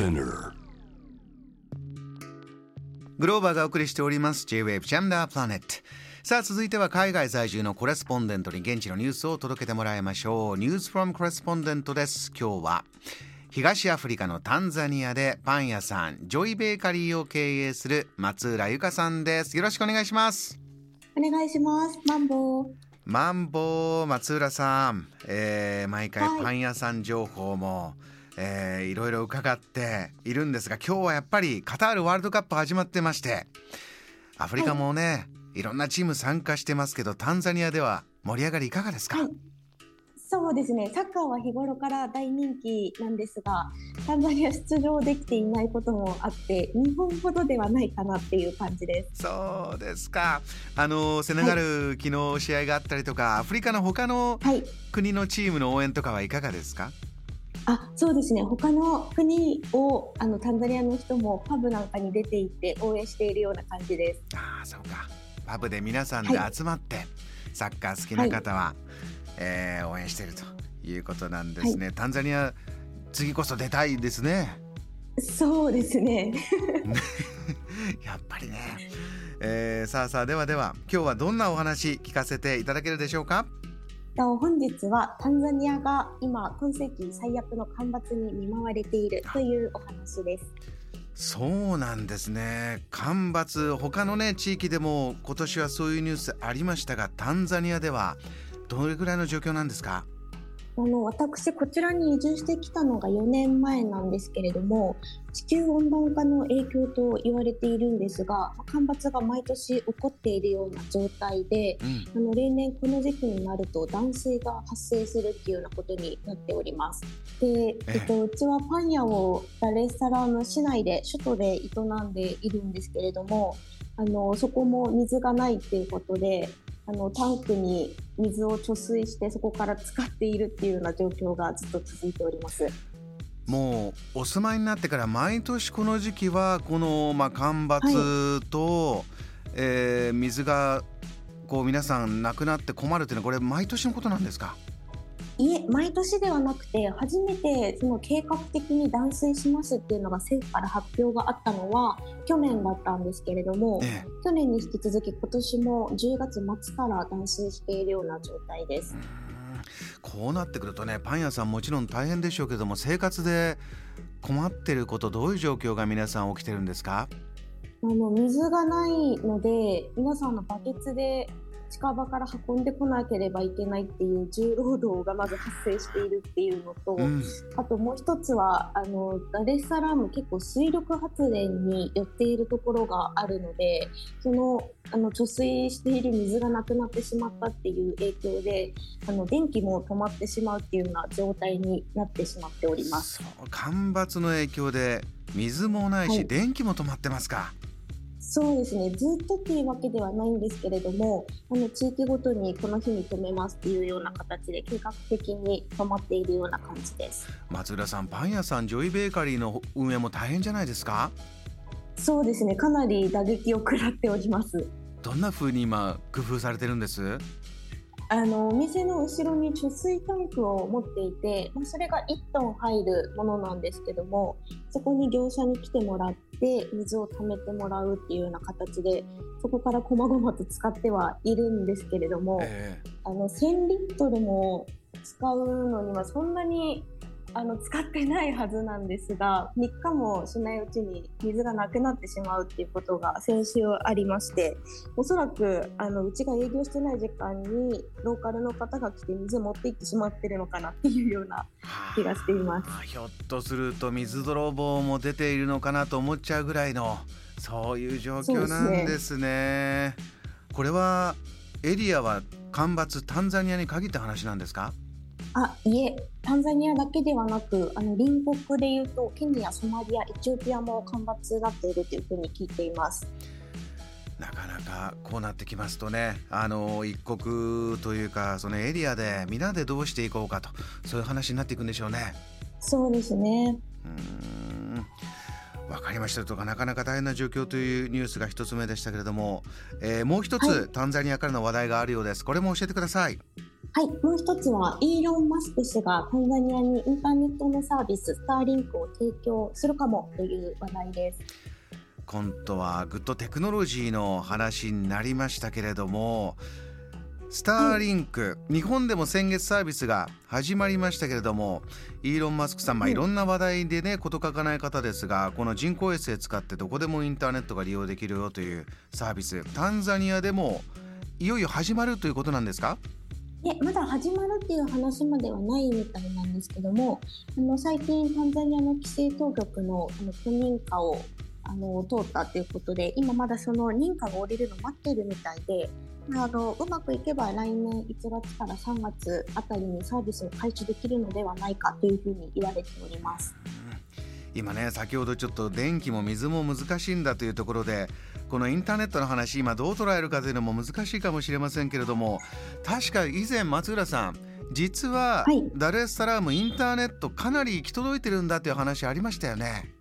Spinner. グローバーがお送りしております。J-Wave ジャムダープラネットさあ続いては海外在住のコレスポンデントに現地のニュースを届けてもらいましょう。ニュースフォームコレスポンデントです。今日は東アフリカのタンザニアでパン屋さんジョイベーカリーを経営する松浦由香さんです。よろしくお願いします。お願いします。マンボウ。マンボウ松浦さん、えー毎回はい。パン屋さん情報も、えーいろいろ伺っているんですが今日はやっぱりカタールワールドカップ始まってましてアフリカもね、い、ろんなチーム参加してますけどタンザニアでは盛り上がりいかがですか、はいそうですね。サッカーは日頃から大人気なんですが、タンザニア出場できていないこともあって、日本ほどではないかなっていう感じです。そうですかあのセネガル、昨日試合があったりとかアフリカの他のはい。国のチームの応援とかはいかがですか？あ、そうですね。他の国をあのタンザニアの人もパブなんかに出て行って応援しているような感じです。ああそうか。パブで皆さんで集まって、サッカー好きな方は、えー応援しているということなんですね、タンザニア次こそ出たいですね。そうですね。やっぱりね、えーさあさあではでは今日はどんなお話聞かせていただけるでしょうか？と本日はタンザニアが今今世紀最悪の干ばつに見舞われているというお話です。そうなんですね。干ばつ他のね地域でも今年はそういうニュースありましたがタンザニアではどれぐらいの状況なんですか？あの私こちらに移住してきたのが4年前なんですけれども地球温暖化の影響と言われているんですが干ばつが毎年起こっているような状態でうんあの例年この時期になると断水が発生するっていうようなことになっております。で、えっと、うちはパン屋をダレッサラーム市内で首都で営んでいるんですけれどもあのそこも水がないっていうことであのタンクに水を貯水してそこから使っているっていうような状況がずっと続いております。もうお住まいになってから毎年この時期はこの、まあ、干ばつと、えー水がこう皆さんなくなって困るっていうのはこれ毎年のことなんですか？いえ毎年ではなくて初めてその計画的に断水しますっていうのが政府から発表があったのは去年だったんですけれども、え去年に引き続き今年も10月末から断水しているような状態です。こうなってくるとねパン屋さんもちろん大変でしょうけども生活で困ってることどういう状況が皆さん起きてるんですか？あの水がないので皆さんのバケツで近場から運んでこなければいけないっていう重労働がまず発生しているっていうのと、うん。あともう一つはあのダレッサラーム結構水力発電に寄っているところがあるのでそのあの貯水している水がなくなってしまったっていう影響であの電気も止まってしまうっていうような状態になってしまっております。干ばつの影響で水もないし、はい。電気も止まってますかそうですねずっとっていうわけではないんですけれどもあの地域ごとにこの日に止めますっていうような形で計画的に止まっているような感じです。松浦さんパン屋さんジョイベーカリーの運営も大変じゃないですか？そうですねかなり打撃を食らっております。どんな風に今工夫されてるんです？あのお店の後ろに貯水タンクを持っていて、まあ、それが1トン入るものなんですけどもそこに業者に来てもらって水を貯めてもらうっていうような形でそこから細々と使ってはいるんですけれども、えあの1000リットルも使うのにはそんなにあの使ってないはずなんですが3日もしないうちに水がなくなってしまうっていうことが先週ありましておそらくあのうちが営業してない時間にローカルの方が来て水持って行ってしまってるのかなっていうような気がしています。あひょっとすると水泥棒も出ているのかなと思っちゃうぐらいのそういう状況なんですね。これはエリアは干ばつタンザニアに限った話なんですか？あいえタンザニアだけではなくあの隣国でいうとケニア、ソマリア、エチオピアも干ばつになっているというふうに聞いています。なかなかこうなってきますとねあの一国というかそのエリアで皆でどうしていこうかとそういう話になっていくんでしょうね。そうですね。うーんわかりましたとかなかなか大変な状況というニュースが一つ目でしたけれども、えーもう一つ、はいタンザニアからの話題があるようですこれも教えてくださいはい、もう一つはイーロン・マスク氏がタンザニアにインターネットのサービススターリンクを提供するかもという話題です。今度はグッドテクノロジーの話になりましたけれどもスターリンク、日本でも先月サービスが始まりましたけれどもイーロン・マスクさん、まあ、い。ろんな話題でね事欠かない方ですがこの人工衛星使ってどこでもインターネットが利用できるよというサービスタンザニアでもいよいよ始まるということなんですか？いやまだ始まるっていう話まではないみたいなんですけどもあの最近タンザニアの規制当局のあの許認可をあの通ったということで今まだその認可が下りるの待ってるみたいであのうまくいけば来年1月から3月あたりにサービスを開始できるのではないかというふうに言われております。今ね先ほどちょっと電気も水も難しいんだというところでこのインターネットの話今どう捉えるかというのも難しいかもしれませんけれども確か以前松浦さん実はダルエスサラームインターネットかなり行き届いてるんだという話ありましたよね。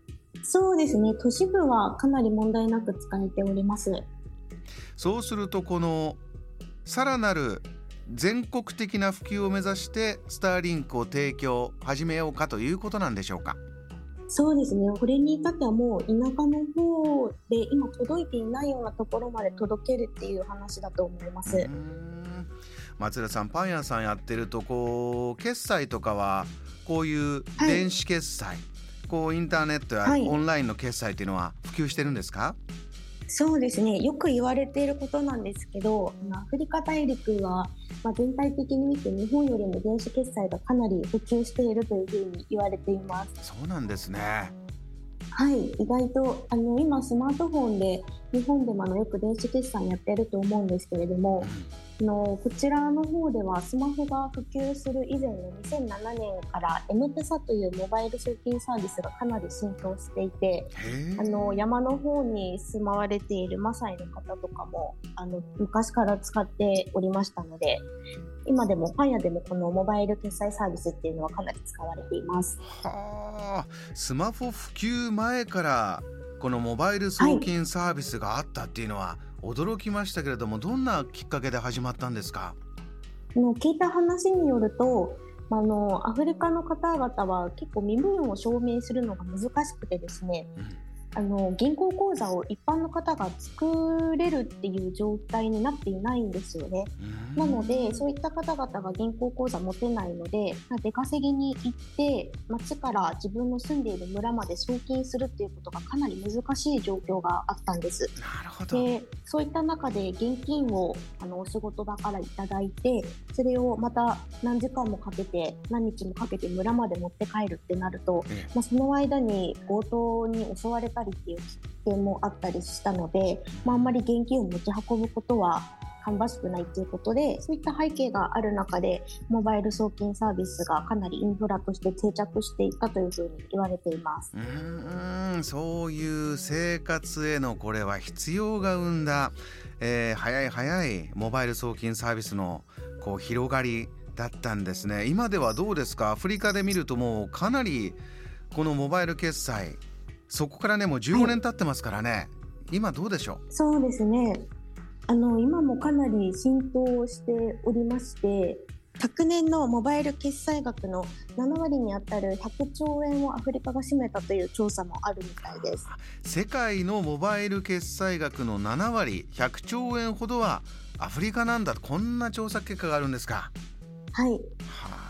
そうですね。都市部はかなり問題なく使えております。そうするとこのさらなる全国的な普及を目指してスターリンクを提供始めようかということなんでしょうか？そうですね。これに至ってはもう田舎の方で今届いていないようなところまで届けるっていう話だと思います。松浦さんパン屋さんやってるとこう決済とかはこういう電子決済、はい。こうインターネットやオンラインの決済というのは普及してるんですか、はい、そうですね。よく言われていることなんですけどアフリカ大陸は、まあ、全体的に見て日本よりも電子決済がかなり普及しているというふうに言われています。そうなんですね。はい。意外とあの今スマートフォンで日本でもあのよく電子決済やってると思うんですけれども、うんのこちらの方ではスマホが普及する以前の2007年から M ペサというモバイル送金サービスがかなり浸透していてあの山の方に住まわれているマサイの方とかもあの昔から使っておりましたので今でもパン屋でもこのモバイル決済サービスっていうのはかなり使われています。はあ、スマホ普及前からこのモバイル送金サービスがあったっていうのは、はい驚きましたけれどもどんなきっかけで始まったんですか？の聞いた話によるとあのアフリカの方々は結構身分を証明するのが難しくてですね、うんあの銀行口座を一般の方が作れるっていう状態になっていないんですよね。なのでそういった方々が銀行口座持てないので出稼ぎに行って町から自分の住んでいる村まで送金するっていうことがかなり難しい状況があったんです。なるほどでそういった中で現金をあのお仕事場からいただいてそれをまた何時間もかけて何日もかけて村まで持って帰るってなると、まあ、その間に強盗に襲われたりっていう危険もあったりしたので、まあ、あんまり現金を持ち運ぶことは芳しくないということでそういった背景がある中でモバイル送金サービスがかなりインフラとして定着していったというふうに言われています。うんそういう生活へのこれは必要が生んだ、えー、早い早いモバイル送金サービスのこう広がりだったんですね。今ではどうですか？アフリカで見るともうかなりこのモバイル決済そこからねもう15年経ってますからね、はい、今どうでしょう？そうですね。あの今もかなり浸透しておりまして昨年のモバイル決済額の7割にあたる100兆円をアフリカが占めたという調査もあるみたいです。世界のモバイル決済額の7割100兆円ほどはアフリカなんだ。こんな調査結果があるんですか。はい。はあ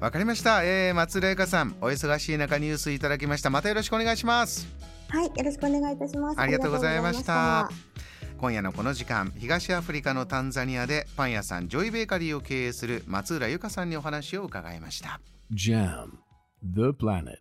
わかりました、えー、松玲香さんお忙しい中ニュースいただきました。またよろしくお願いします。はいよろしくお願いいたします。ありがとうございました。今夜のこの時間東アフリカのタンザニアでパン屋さんジョイベーカリーを経営する松浦由香さんにお話を伺いました。JAM The Planet